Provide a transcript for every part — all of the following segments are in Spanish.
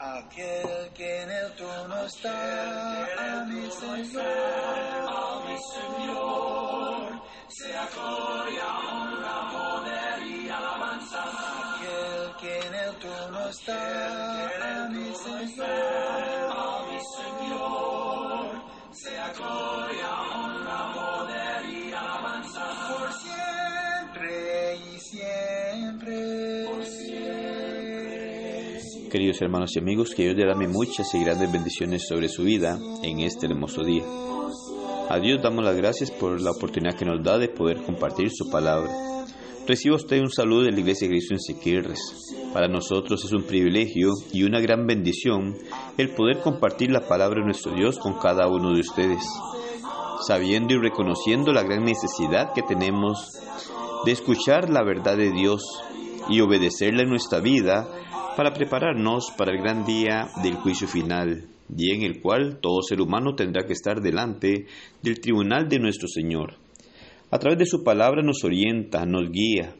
Aquel que en el trono está, a mi Señor, a mi Señor, sea gloria, honra, poder y alabanza. Aquel que en el trono está, Queridos hermanos y amigos, que Dios derrame muchas y grandes bendiciones sobre su vida en este hermoso día. A Dios damos las gracias por la oportunidad que nos da de poder compartir su palabra. Reciba usted un saludo de la Iglesia de Cristo en Siquirres. Para nosotros es un privilegio y una gran bendición el poder compartir la palabra de nuestro Dios con cada uno de ustedes, sabiendo y reconociendo la gran necesidad que tenemos de escuchar la verdad de Dios y obedecerla en nuestra vida para prepararnos para el gran día del juicio final, día en el cual todo ser humano tendrá que estar delante del tribunal de nuestro Señor. A través de su palabra nos orienta, nos guía,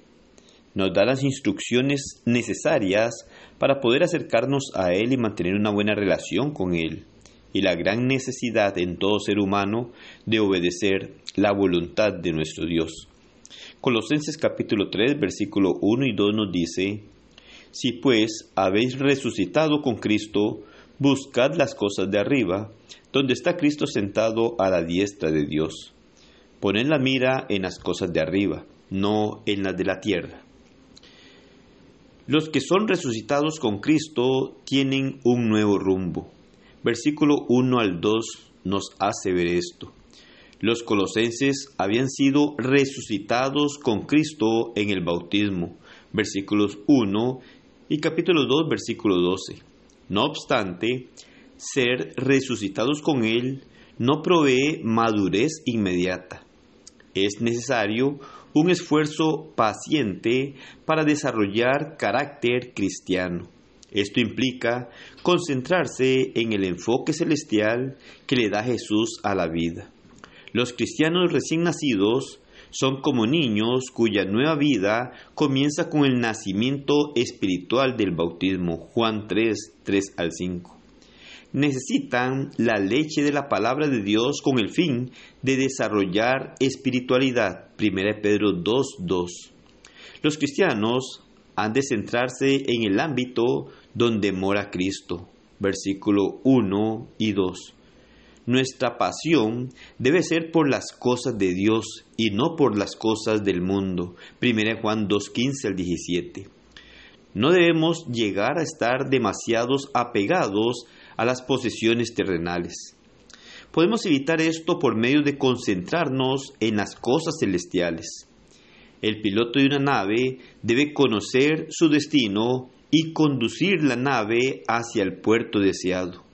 nos da las instrucciones necesarias para poder acercarnos a Él y mantener una buena relación con Él, y la gran necesidad en todo ser humano de obedecer la voluntad de nuestro Dios. Colosenses capítulo 3, versículo 1 y 2 nos dice, Si pues habéis resucitado con Cristo, buscad las cosas de arriba, donde está Cristo sentado a la diestra de Dios. Poned la mira en las cosas de arriba, no en las de la tierra. Los que son resucitados con Cristo tienen un nuevo rumbo. Versículo 1 al 2 nos hace ver esto. Los colosenses habían sido resucitados con Cristo en el bautismo. Versículos 1 y capítulo 2, versículo 12. No obstante, ser resucitados con Él no provee madurez inmediata. Es necesario un esfuerzo paciente para desarrollar carácter cristiano. Esto implica concentrarse en el enfoque celestial que le da Jesús a la vida. Los cristianos recién nacidos son como niños cuya nueva vida comienza con el nacimiento espiritual del bautismo. Juan 3, 3 al 5. Necesitan la leche de la palabra de Dios con el fin de desarrollar espiritualidad. 1 Pedro 2, 2. Los cristianos han de centrarse en el ámbito donde mora Cristo. Versículo 1 y 2. Nuestra pasión debe ser por las cosas de Dios y no por las cosas del mundo. 1 Juan 2.15 al 17. No debemos llegar a estar demasiados apegados a las posesiones terrenales. Podemos evitar esto por medio de concentrarnos en las cosas celestiales. El piloto de una nave debe conocer su destino y conducir la nave hacia el puerto deseado.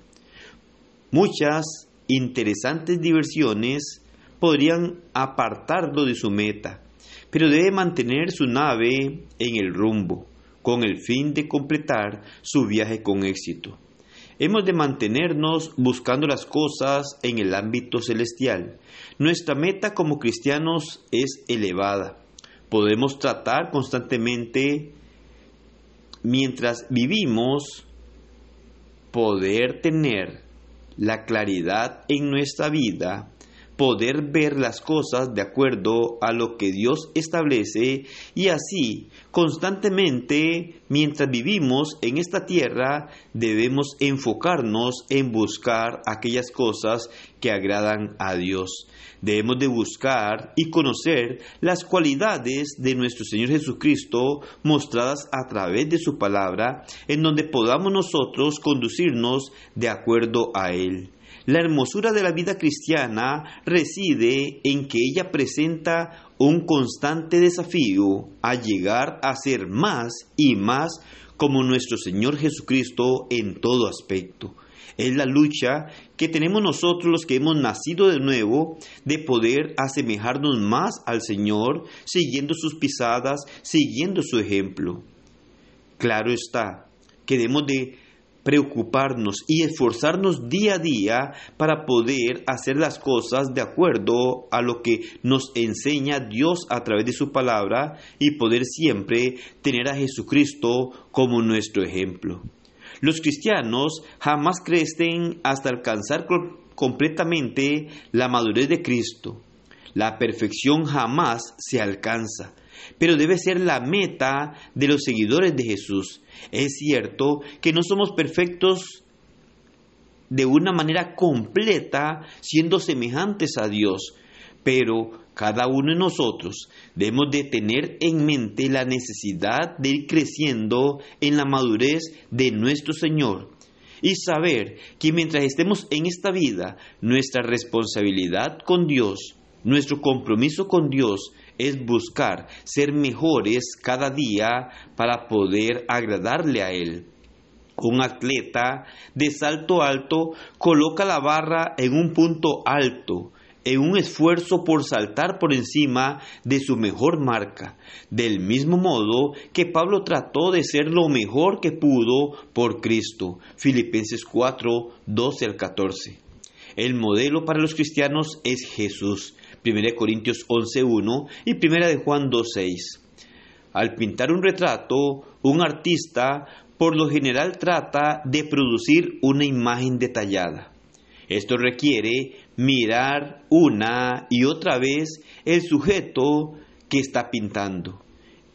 Muchas interesantes diversiones podrían apartarlo de su meta, pero debe mantener su nave en el rumbo, con el fin de completar su viaje con éxito. Hemos de mantenernos buscando las cosas en el ámbito celestial. Nuestra meta como cristianos es elevada. Podemos tratar constantemente, mientras vivimos, poder tener la claridad en nuestra vida, poder ver las cosas de acuerdo a lo que Dios establece y así constantemente mientras vivimos en esta tierra debemos enfocarnos en buscar aquellas cosas que agradan a Dios. Debemos de buscar y conocer las cualidades de nuestro Señor Jesucristo mostradas a través de su palabra en donde podamos nosotros conducirnos de acuerdo a Él. La hermosura de la vida cristiana reside en que ella presenta un constante desafío a llegar a ser más y más como nuestro Señor Jesucristo en todo aspecto. Es la lucha que tenemos nosotros los que hemos nacido de nuevo de poder asemejarnos más al Señor, siguiendo sus pisadas, siguiendo su ejemplo. Claro está que debemos de preocuparnos y esforzarnos día a día para poder hacer las cosas de acuerdo a lo que nos enseña Dios a través de su palabra y poder siempre tener a Jesucristo como nuestro ejemplo. Los cristianos jamás crecen hasta alcanzar completamente la madurez de Cristo. La perfección jamás se alcanza, pero debe ser la meta de los seguidores de Jesús. Es cierto que no somos perfectos de una manera completa siendo semejantes a Dios, pero cada uno de nosotros debemos de tener en mente la necesidad de ir creciendo en la madurez de nuestro Señor y saber que mientras estemos en esta vida, nuestra responsabilidad con Dios, nuestro compromiso con Dios es buscar ser mejores cada día para poder agradarle a Él. Un atleta de salto alto coloca la barra en un punto alto en un esfuerzo por saltar por encima de su mejor marca, del mismo modo que Pablo trató de ser lo mejor que pudo por Cristo. Filipenses 4, 12 al 14. El modelo para los cristianos es Jesús. 1 Corintios 11.1 y 1 de Juan 2.6. Al pintar un retrato, un artista por lo general trata de producir una imagen detallada. Esto requiere mirar una y otra vez el sujeto que está pintando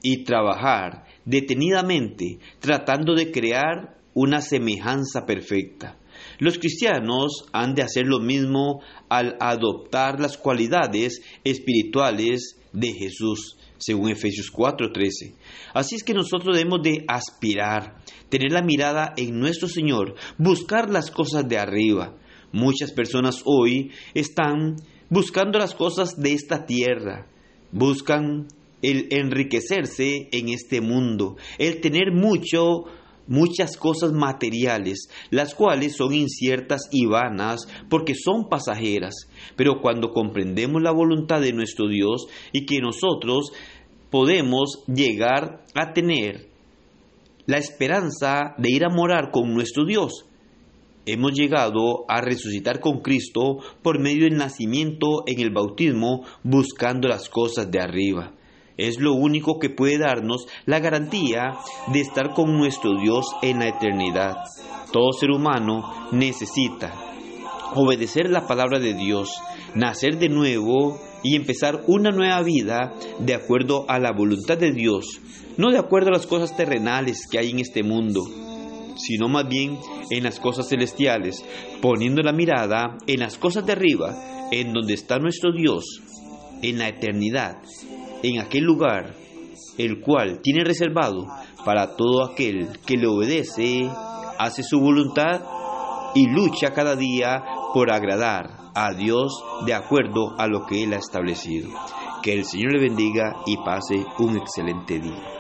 y trabajar detenidamente tratando de crear una semejanza perfecta. Los cristianos han de hacer lo mismo al adoptar las cualidades espirituales de Jesús, según Efesios 4:13. Así es que nosotros debemos de aspirar, tener la mirada en nuestro Señor, buscar las cosas de arriba, Muchas personas hoy están buscando las cosas de esta tierra, buscan el enriquecerse en este mundo, el tener mucho, muchas cosas materiales, las cuales son inciertas y vanas porque son pasajeras. Pero cuando comprendemos la voluntad de nuestro Dios y que nosotros podemos llegar a tener la esperanza de ir a morar con nuestro Dios, hemos llegado a resucitar con Cristo por medio del nacimiento en el bautismo buscando las cosas de arriba. Es lo único que puede darnos la garantía de estar con nuestro Dios en la eternidad. Todo ser humano necesita obedecer la palabra de Dios, nacer de nuevo y empezar una nueva vida de acuerdo a la voluntad de Dios, no de acuerdo a las cosas terrenales que hay en este mundo sino más bien en las cosas celestiales, poniendo la mirada en las cosas de arriba, en donde está nuestro Dios, en la eternidad, en aquel lugar, el cual tiene reservado para todo aquel que le obedece, hace su voluntad y lucha cada día por agradar a Dios de acuerdo a lo que Él ha establecido. Que el Señor le bendiga y pase un excelente día.